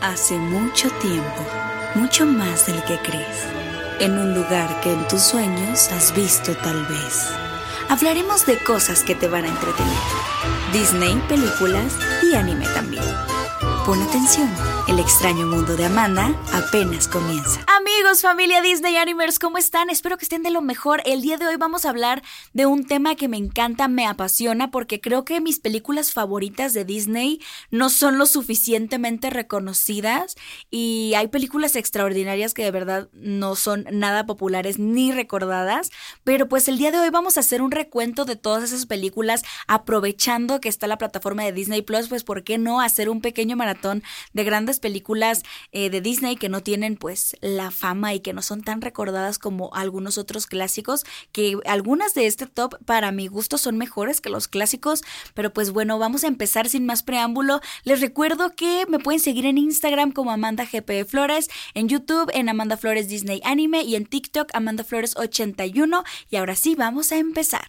Hace mucho tiempo, mucho más del que crees, en un lugar que en tus sueños has visto tal vez. Hablaremos de cosas que te van a entretener. Disney, películas y anime también. Pon atención, el extraño mundo de Amanda apenas comienza. Amigos, familia Disney Animers, ¿cómo están? Espero que estén de lo mejor. El día de hoy vamos a hablar de un tema que me encanta, me apasiona, porque creo que mis películas favoritas de Disney no son lo suficientemente reconocidas y hay películas extraordinarias que de verdad no son nada populares ni recordadas, pero pues el día de hoy vamos a hacer un recuento de todas esas películas aprovechando que está la plataforma de Disney Plus, pues ¿por qué no hacer un pequeño maratón de grandes películas eh, de Disney que no tienen pues la fama y que no son tan recordadas como algunos otros clásicos, que algunas de este top para mi gusto son mejores que los clásicos, pero pues bueno, vamos a empezar sin más preámbulo. Les recuerdo que me pueden seguir en Instagram como Amanda GP Flores, en YouTube en Amanda Flores Disney Anime y en TikTok Amanda Flores 81 y ahora sí vamos a empezar.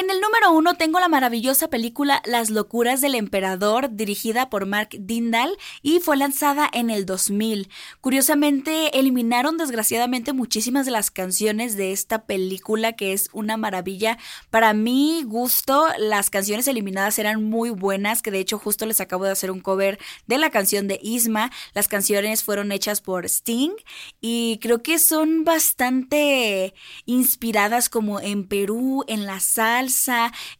En el número uno tengo la maravillosa película Las locuras del emperador, dirigida por Mark Dindal y fue lanzada en el 2000. Curiosamente, eliminaron desgraciadamente muchísimas de las canciones de esta película que es una maravilla. Para mi gusto, las canciones eliminadas eran muy buenas, que de hecho justo les acabo de hacer un cover de la canción de Isma. Las canciones fueron hechas por Sting y creo que son bastante inspiradas como en Perú, en la sal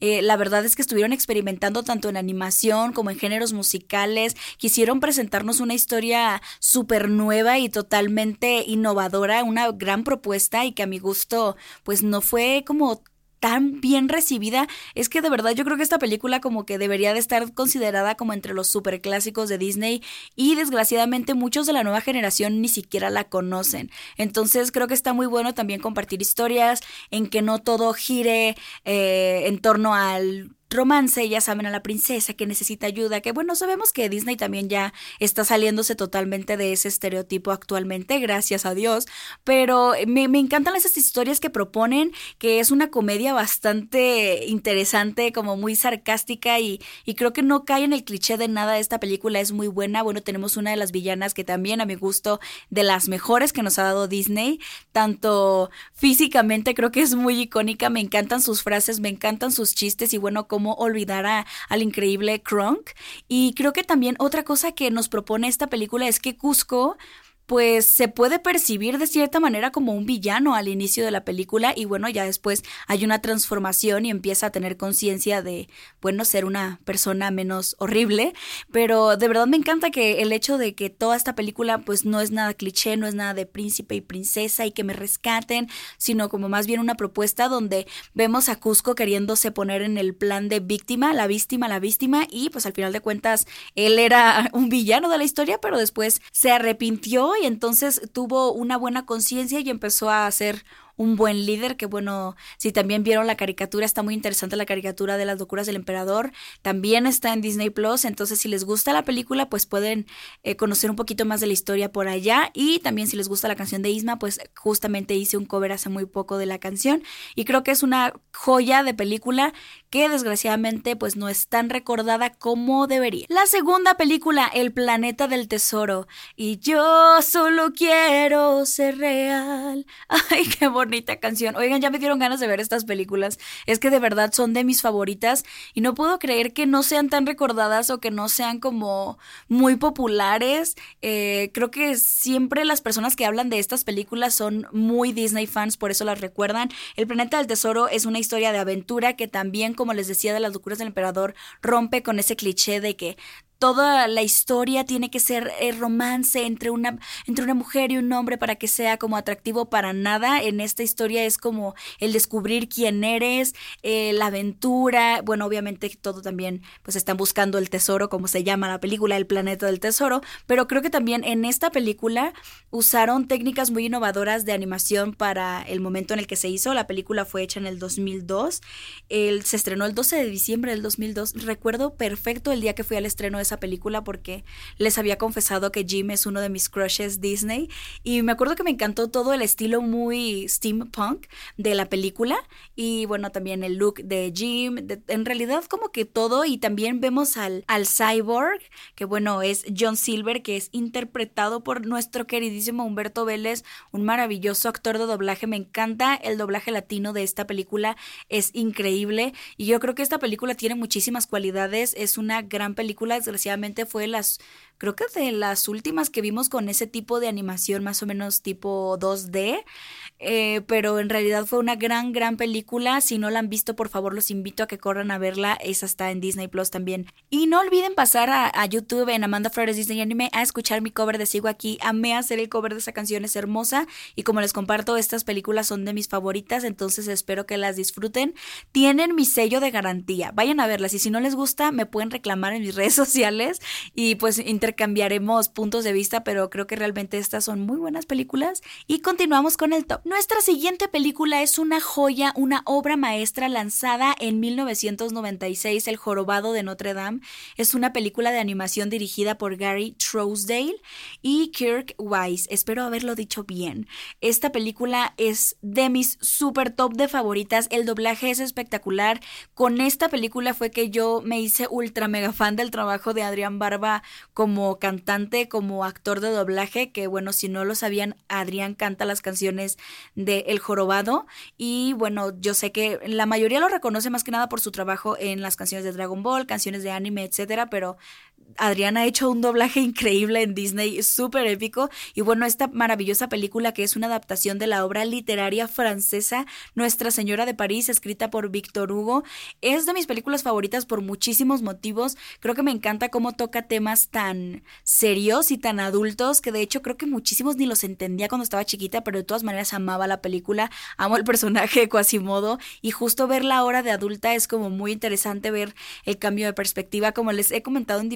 eh, la verdad es que estuvieron experimentando tanto en animación como en géneros musicales. Quisieron presentarnos una historia súper nueva y totalmente innovadora, una gran propuesta y que a mi gusto pues no fue como tan bien recibida. Es que de verdad yo creo que esta película como que debería de estar considerada como entre los super clásicos de Disney y desgraciadamente muchos de la nueva generación ni siquiera la conocen. Entonces creo que está muy bueno también compartir historias en que no todo gire eh, en torno al romance, ya saben a la princesa que necesita ayuda, que bueno, sabemos que Disney también ya está saliéndose totalmente de ese estereotipo actualmente, gracias a Dios, pero me, me encantan esas historias que proponen, que es una comedia bastante interesante, como muy sarcástica y, y creo que no cae en el cliché de nada, esta película es muy buena, bueno, tenemos una de las villanas que también a mi gusto de las mejores que nos ha dado Disney, tanto físicamente creo que es muy icónica, me encantan sus frases, me encantan sus chistes y bueno, como cómo olvidar a, al increíble Kronk. Y creo que también otra cosa que nos propone esta película es que Cusco pues se puede percibir de cierta manera como un villano al inicio de la película y bueno, ya después hay una transformación y empieza a tener conciencia de, bueno, ser una persona menos horrible, pero de verdad me encanta que el hecho de que toda esta película pues no es nada cliché, no es nada de príncipe y princesa y que me rescaten, sino como más bien una propuesta donde vemos a Cusco queriéndose poner en el plan de víctima, la víctima, la víctima y pues al final de cuentas él era un villano de la historia, pero después se arrepintió y entonces tuvo una buena conciencia y empezó a hacer un buen líder, que bueno, si también vieron la caricatura, está muy interesante la caricatura de las locuras del emperador, también está en Disney Plus, entonces si les gusta la película, pues pueden eh, conocer un poquito más de la historia por allá y también si les gusta la canción de Isma, pues justamente hice un cover hace muy poco de la canción y creo que es una joya de película que desgraciadamente pues no es tan recordada como debería. La segunda película, El planeta del tesoro, y yo solo quiero ser real. Ay, qué bonita canción. Oigan, ya me dieron ganas de ver estas películas. Es que de verdad son de mis favoritas y no puedo creer que no sean tan recordadas o que no sean como muy populares. Eh, creo que siempre las personas que hablan de estas películas son muy Disney fans, por eso las recuerdan. El planeta del tesoro es una historia de aventura que también, como les decía, de las locuras del emperador, rompe con ese cliché de que toda la historia tiene que ser eh, romance entre una, entre una mujer y un hombre para que sea como atractivo para nada. En esta historia es como el descubrir quién eres, eh, la aventura. Bueno, obviamente todo también, pues están buscando el tesoro, como se llama la película, el planeta del tesoro. Pero creo que también en esta película usaron técnicas muy innovadoras de animación para el momento en el que se hizo. La película fue hecha en el 2002. El, se estrenó el 12 de diciembre del 2002. Recuerdo perfecto el día que fui al estreno de esa película porque les había confesado que Jim es uno de mis crushes Disney. Y me acuerdo que me encantó todo el estilo muy steampunk de la película y bueno, también el look de Jim, en realidad como que todo. Y también vemos al, al cyborg, que bueno, es John Silver, que es interpretado por nuestro queridísimo Humberto Vélez, un maravilloso actor de doblaje, me encanta el doblaje latino de esta película, es increíble. Y yo creo que esta película tiene muchísimas cualidades, es una gran película, desgraciadamente fue las creo que de las últimas que vimos con ese tipo de animación más o menos tipo 2D, eh, pero en realidad fue una gran, gran película. Si no la han visto, por favor los invito a que corran a verla. Esa está en Disney Plus también. Y no olviden pasar a, YouTube en Amanda Flores Disney Anime a escuchar mi cover de Sigo aquí. Amé hacer el cover de esa canción, es hermosa. Y como les comparto, estas películas son de mis favoritas, entonces espero que las disfruten. Tienen mi sello de garantía. Vayan a verlas y si no les gusta, me pueden reclamar en mis redes sociales y pues cambiaremos puntos de vista, pero creo que realmente estas son muy buenas películas. Y continuamos con el top. Nuestra siguiente película es una joya, una obra maestra lanzada en 1996, El Jorobado de Notre Dame. Es una película de animación dirigida por Gary Trousdale y Kirk Wise. Espero haberlo dicho bien. Esta película es de mis super top de favoritas. El doblaje es espectacular. Con esta película fue que yo me hice ultra mega fan del trabajo de Adrián Barba como cantante, como actor de doblaje, que bueno, si no lo sabían, Adrián canta las canciones de El Jorobado. Y bueno, yo sé que la mayoría lo reconoce más que nada por su trabajo en las canciones de Dragon Ball, canciones de anime, etcétera, pero Adrián ha hecho un doblaje increíble en Disney, súper épico. Y bueno, esta maravillosa película que es una adaptación de la obra literaria francesa Nuestra Señora de París, escrita por Víctor Hugo, es de mis películas favoritas por muchísimos motivos. Creo que me encanta cómo toca temas tan serios y tan adultos que de hecho creo que muchísimos ni los entendía cuando estaba chiquita, pero de todas maneras amaba la película, amo el personaje de Quasimodo y justo verla ahora de adulta es como muy interesante ver el cambio de perspectiva, como les he comentado en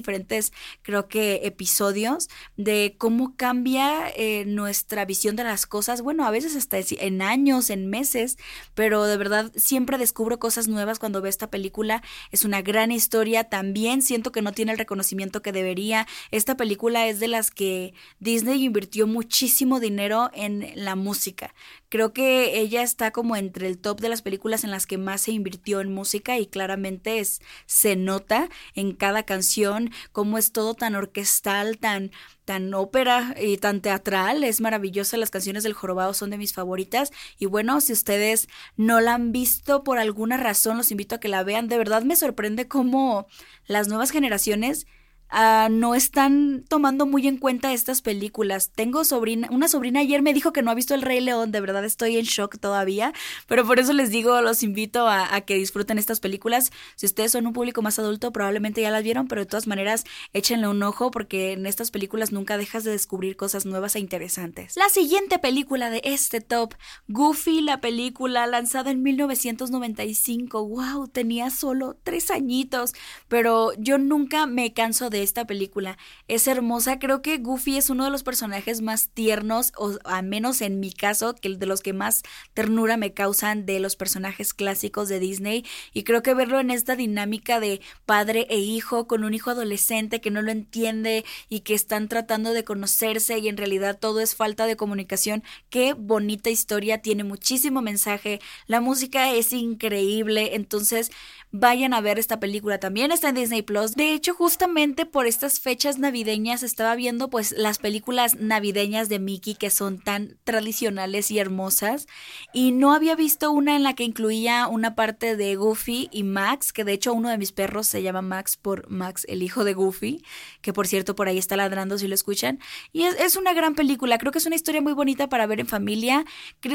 creo que, episodios de cómo cambia eh, nuestra visión de las cosas, bueno, a veces hasta en años, en meses, pero de verdad siempre descubro cosas nuevas cuando veo esta película. Es una gran historia, también siento que no tiene el reconocimiento que debería. Esta película es de las que Disney invirtió muchísimo dinero en la música. Creo que ella está como entre el top de las películas en las que más se invirtió en música y claramente es, se nota en cada canción cómo es todo tan orquestal, tan, tan ópera y tan teatral. Es maravillosa. Las canciones del jorobado son de mis favoritas. Y bueno, si ustedes no la han visto por alguna razón, los invito a que la vean. De verdad me sorprende cómo las nuevas generaciones Ah, no están tomando muy en cuenta estas películas. Tengo sobrina, una sobrina ayer me dijo que no ha visto El Rey León, de verdad estoy en shock todavía, pero por eso les digo, los invito a, que disfruten estas películas. Si ustedes son un público más adulto, probablemente ya las vieron, pero de todas maneras échenle un ojo porque en estas películas nunca dejas de descubrir cosas nuevas e interesantes. La siguiente película de este top, Goofy, la película lanzada en 1995. ¡Wow! Tenía solo tres añitos, pero yo nunca me canso de esta película. Es hermosa, creo que Goofy es uno de los personajes más tiernos, o al menos en mi caso, que de los que más ternura me causan de los personajes clásicos de Disney. Y creo que verlo en esta dinámica de padre e hijo, con un hijo adolescente que no lo entiende y que están tratando de conocerse y en realidad todo es falta de comunicación. Qué bonita historia, tiene muchísimo mensaje, la música es increíble, entonces vayan a ver esta película. También está en Disney Plus. De hecho, justamente por estas fechas navideñas estaba viendo pues las películas navideñas de Mickey que son tan tradicionales y hermosas. Y no había visto una en la que incluía una parte de Goofy y Max, que de hecho uno de mis perros se llama Max por Max, el hijo de Goofy, que por cierto por ahí está ladrando si lo escuchan. Y es, es una gran película, creo que es una historia muy bonita para ver en familia.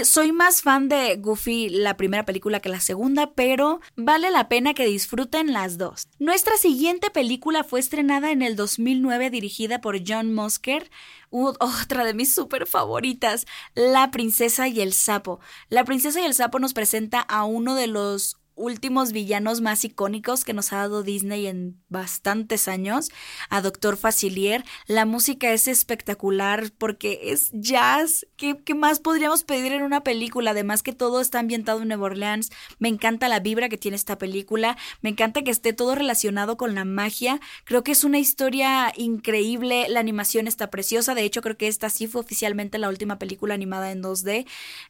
Soy más fan de Goofy la primera película que la segunda, pero vale la pena que disfruten las dos. Nuestra siguiente película fue estrenada en el 2009 dirigida por John Musker, otra de mis súper favoritas, La princesa y el sapo. La princesa y el sapo nos presenta a uno de los últimos villanos más icónicos que nos ha dado Disney en bastantes años, a Doctor Facilier. La música es espectacular porque es jazz. ¿Qué, ¿Qué, más podríamos pedir en una película? Además que todo está ambientado en Nueva Orleans. Me encanta la vibra que tiene esta película. Me encanta que esté todo relacionado con la magia. Creo que es una historia increíble. La animación está preciosa. De hecho, creo que esta sí fue oficialmente la última película animada en 2D,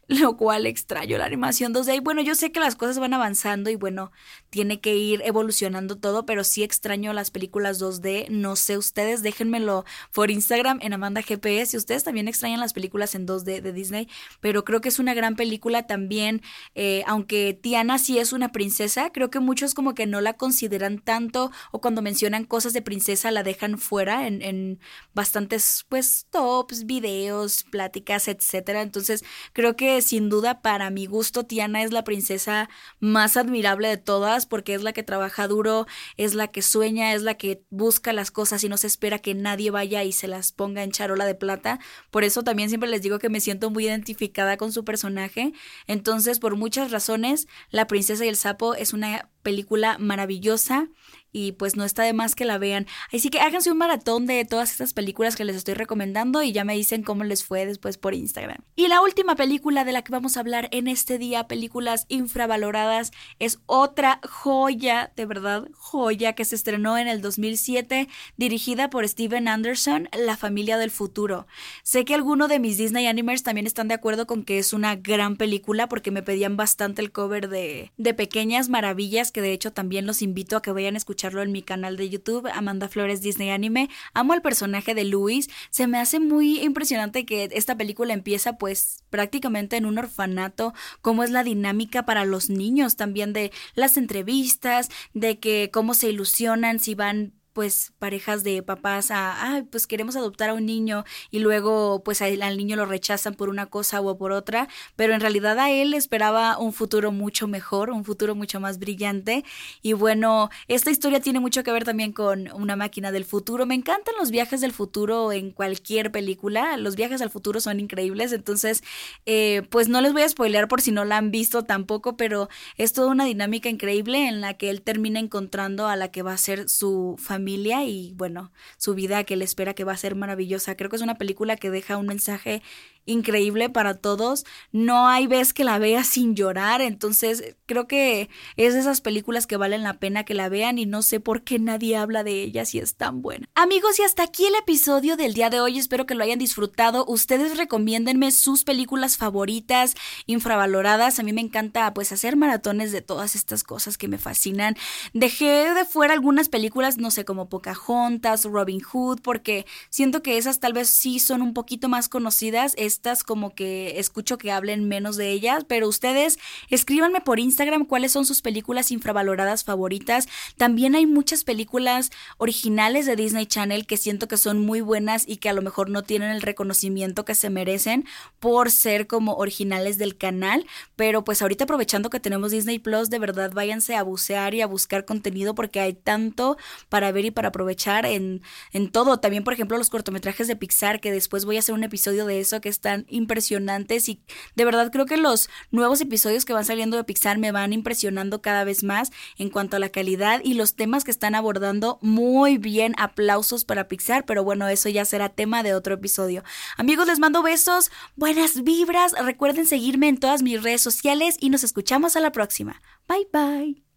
lo cual extraño la animación 2D. Y bueno, yo sé que las cosas van avanzando y bueno, tiene que ir evolucionando todo, pero sí extraño las películas 2D. No sé ustedes, déjenmelo por Instagram en Amanda GPS si ustedes también extrañan las películas en 2D de Disney, pero creo que es una gran película también, eh, aunque Tiana sí es una princesa, creo que muchos como que no la consideran tanto o cuando mencionan cosas de princesa la dejan fuera en, en bastantes pues tops, videos, pláticas, etcétera. Entonces creo que sin duda para mi gusto Tiana es la princesa más admirable de todas porque es la que trabaja duro, es la que sueña, es la que busca las cosas y no se espera que nadie vaya y se las ponga en charola de plata. Por eso también siempre les digo que me siento muy identificada con su personaje. Entonces, por muchas razones, La princesa y el sapo es una película maravillosa y pues no está de más que la vean. Así que háganse un maratón de todas estas películas que les estoy recomendando y ya me dicen cómo les fue después por Instagram. Y la última película de la que vamos a hablar en este día, películas infravaloradas, es otra joya, de verdad, joya que se estrenó en el 2007, dirigida por Steven Anderson, La familia del futuro. Sé que algunos de mis Disney Animers también están de acuerdo con que es una gran película porque me pedían bastante el cover de, de Pequeñas Maravillas, que de hecho también los invito a que vayan a escuchar en mi canal de YouTube, Amanda Flores Disney Anime. Amo al personaje de Luis. Se me hace muy impresionante que esta película empieza pues prácticamente en un orfanato, cómo es la dinámica para los niños también de las entrevistas, de que cómo se ilusionan si van pues parejas de papás a, ay, pues queremos adoptar a un niño y luego pues al niño lo rechazan por una cosa o por otra, pero en realidad a él esperaba un futuro mucho mejor, un futuro mucho más brillante y bueno, esta historia tiene mucho que ver también con una máquina del futuro. Me encantan los viajes del futuro en cualquier película, los viajes al futuro son increíbles, entonces eh, pues no les voy a spoilear por si no la han visto tampoco, pero es toda una dinámica increíble en la que él termina encontrando a la que va a ser su familia familia y bueno, su vida que le espera que va a ser maravillosa. Creo que es una película que deja un mensaje increíble para todos. No hay vez que la vea sin llorar, entonces creo que es de esas películas que valen la pena que la vean y no sé por qué nadie habla de ellas y es tan buena. Amigos, y hasta aquí el episodio del día de hoy. Espero que lo hayan disfrutado. Ustedes recomiéndenme sus películas favoritas, infravaloradas. A mí me encanta pues hacer maratones de todas estas cosas que me fascinan. Dejé de fuera algunas películas, no sé, como Pocahontas, Robin Hood, porque siento que esas tal vez sí son un poquito más conocidas estas como que escucho que hablen menos de ellas, pero ustedes escríbanme por Instagram cuáles son sus películas infravaloradas favoritas. También hay muchas películas originales de Disney Channel que siento que son muy buenas y que a lo mejor no tienen el reconocimiento que se merecen por ser como originales del canal, pero pues ahorita aprovechando que tenemos Disney Plus, de verdad váyanse a bucear y a buscar contenido porque hay tanto para ver y para aprovechar en, en todo. También, por ejemplo, los cortometrajes de Pixar, que después voy a hacer un episodio de eso que es están impresionantes y de verdad creo que los nuevos episodios que van saliendo de Pixar me van impresionando cada vez más en cuanto a la calidad y los temas que están abordando muy bien. Aplausos para Pixar, pero bueno, eso ya será tema de otro episodio. Amigos, les mando besos, buenas vibras, recuerden seguirme en todas mis redes sociales y nos escuchamos a la próxima. Bye bye.